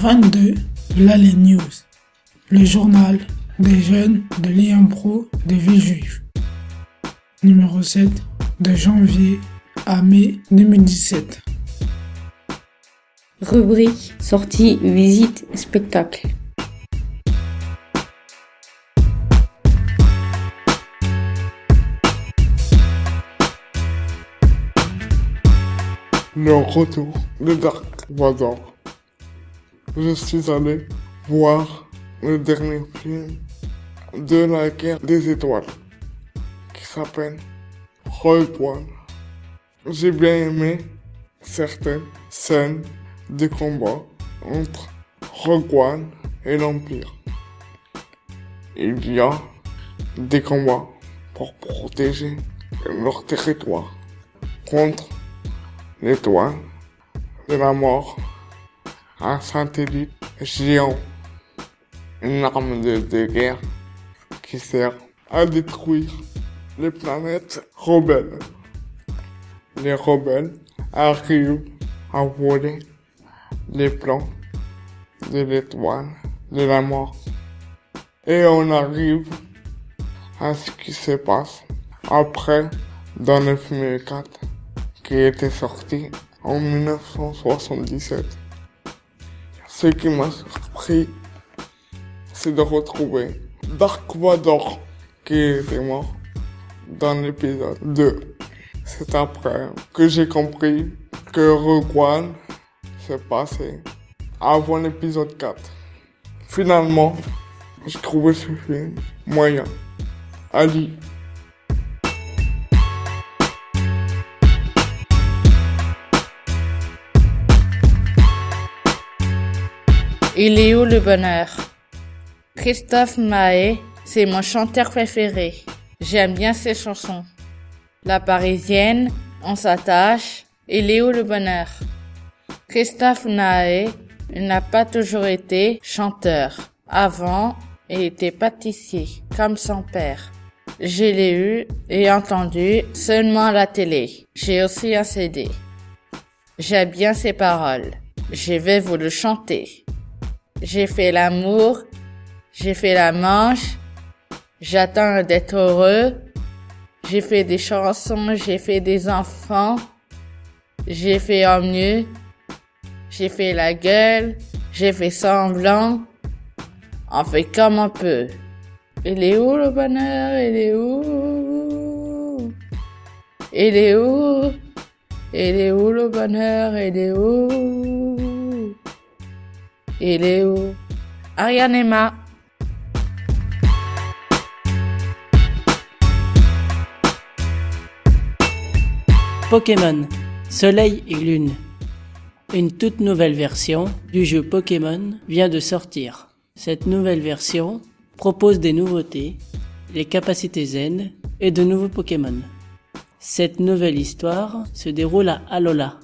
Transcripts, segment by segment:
22, là les news. Le journal des jeunes de l'IAMPRO des villes juives. Numéro 7, de janvier à mai 2017. Rubrique sortie, visite, spectacle. Le retour de Dark Vador. Je suis allé voir le dernier film de la guerre des étoiles qui s'appelle Rogue One. J'ai bien aimé certaines scènes de combat entre Rogue One et l'Empire. Il y a des combats pour protéger leur territoire contre l'étoile de la mort, un satellite géant, une arme de, guerre qui sert à détruire les planètes rebelles. Les rebelles arrivent à voler les plans de l'étoile de la mort. Et on arrive à ce qui se passe après dans le film 4 qui était sorti en 1977. Ce qui m'a surpris, c'est de retrouver Dark Vador qui était mort dans l'épisode 2. C'est après que j'ai compris que Rogue s'est passé avant l'épisode 4. Finalement, j'ai trouvé ce film moyen. Ali. Il est où le bonheur? Christophe Maé, c'est mon chanteur préféré. J'aime bien ses chansons. La Parisienne, on s'attache. Il est où le bonheur? Christophe Naé n'a pas toujours été chanteur. Avant, il était pâtissier, comme son père. Je l'ai eu et entendu seulement à la télé. J'ai aussi un CD. J'aime bien ses paroles. Je vais vous le chanter. J'ai fait l'amour, j'ai fait la manche, j'attends d'être heureux, j'ai fait des chansons, j'ai fait des enfants, j'ai fait en mieux, j'ai fait la gueule, j'ai fait semblant, on fait comme on peut. Il est où le bonheur, il est où? Il est où? Il est où le bonheur, il est où? Il est où? Ariane Emma. Pokémon, Soleil et Lune. Une toute nouvelle version du jeu Pokémon vient de sortir. Cette nouvelle version propose des nouveautés, les capacités zen et de nouveaux Pokémon. Cette nouvelle histoire se déroule à Alola.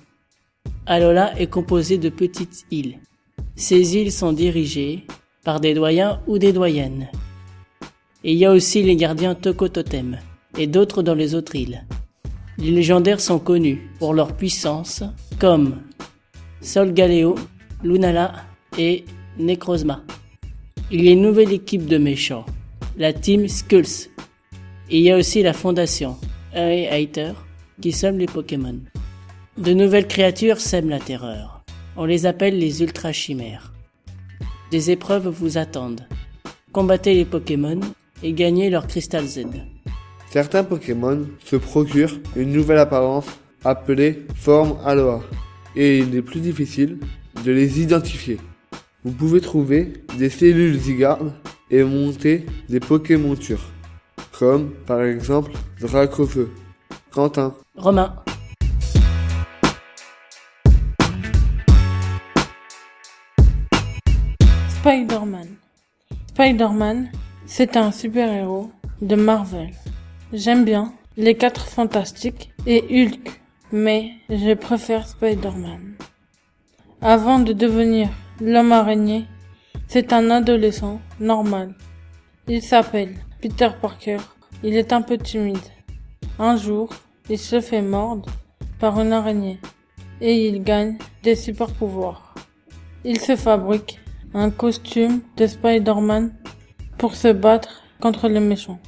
Alola est composée de petites îles. Ces îles sont dirigées par des doyens ou des doyennes. Et il y a aussi les gardiens Toko Totem et d'autres dans les autres îles. Les légendaires sont connus pour leur puissance comme Solgaleo, Lunala et Necrozma. Il y a une nouvelle équipe de méchants, la team Skulls. Il y a aussi la fondation Harry Hater qui sème les Pokémon. De nouvelles créatures sèment la terreur. On les appelle les ultra chimères. Des épreuves vous attendent. Combattez les Pokémon et gagnez leur cristal Z. Certains Pokémon se procurent une nouvelle apparence appelée forme Aloha et il est plus difficile de les identifier. Vous pouvez trouver des cellules Zygarde et monter des Pokémontures, comme par exemple Dracofeu. Quentin. Romain. Spider-Man. Spider-Man, c'est un super-héros de Marvel. J'aime bien les quatre fantastiques et Hulk, mais je préfère Spider-Man. Avant de devenir l'homme araignée, c'est un adolescent normal. Il s'appelle Peter Parker. Il est un peu timide. Un jour, il se fait mordre par une araignée et il gagne des super pouvoirs. il se fabrique un costume de Spider-Man pour se battre contre les méchants.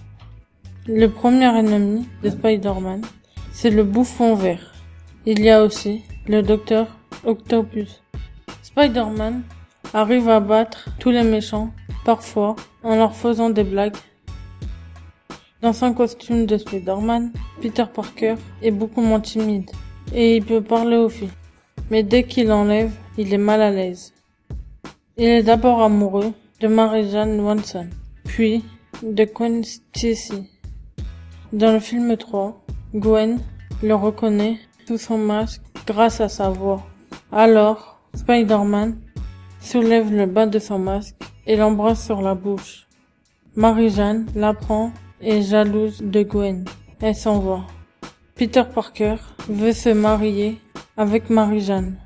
Le premier ennemi de Spider-Man, c'est le bouffon vert. Il y a aussi le docteur Octopus. Spider-Man arrive à battre tous les méchants, parfois en leur faisant des blagues. Dans son costume de Spider-Man, Peter Parker est beaucoup moins timide et il peut parler aux filles. Mais dès qu'il enlève, il est mal à l'aise. Il est d'abord amoureux de Mary-Jane Watson, puis de Gwen Stacy. Dans le film 3, Gwen le reconnaît sous son masque grâce à sa voix. Alors, Spider-Man soulève le bas de son masque et l'embrasse sur la bouche. Marie-Jeanne l'apprend et jalouse de Gwen. Elle s'en va. Peter Parker veut se marier avec Marie-Jeanne.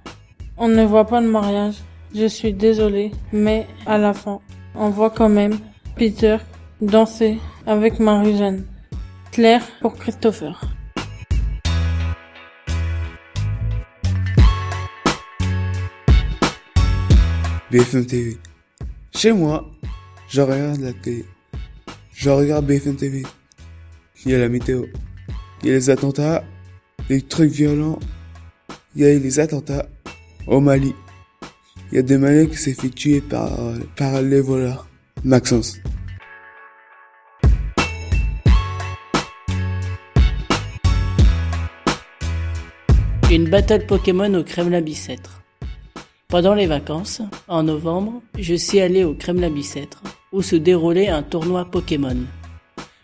On ne voit pas le mariage. Je suis désolé, mais à la fin, on voit quand même Peter danser avec Marie-Jeanne. Claire pour Christopher. BFM TV. Chez moi, je regarde la télé. Je regarde BFM TV. Il y a la météo. Il y a les attentats, les trucs violents. Il y a les attentats au Mali. Il y a des Maliens qui s'est fait tuer par, par les voleurs. Maxence. Une battle Pokémon au Kremlin Bicêtre. Pendant les vacances, en novembre, je suis allé au Kremlin Bicêtre, où se déroulait un tournoi Pokémon.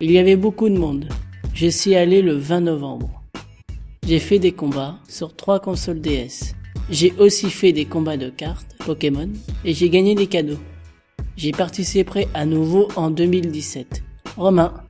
Il y avait beaucoup de monde. Je suis allé le 20 novembre. J'ai fait des combats sur trois consoles DS. J'ai aussi fait des combats de cartes Pokémon et j'ai gagné des cadeaux. J'ai participé à nouveau en 2017. Romain,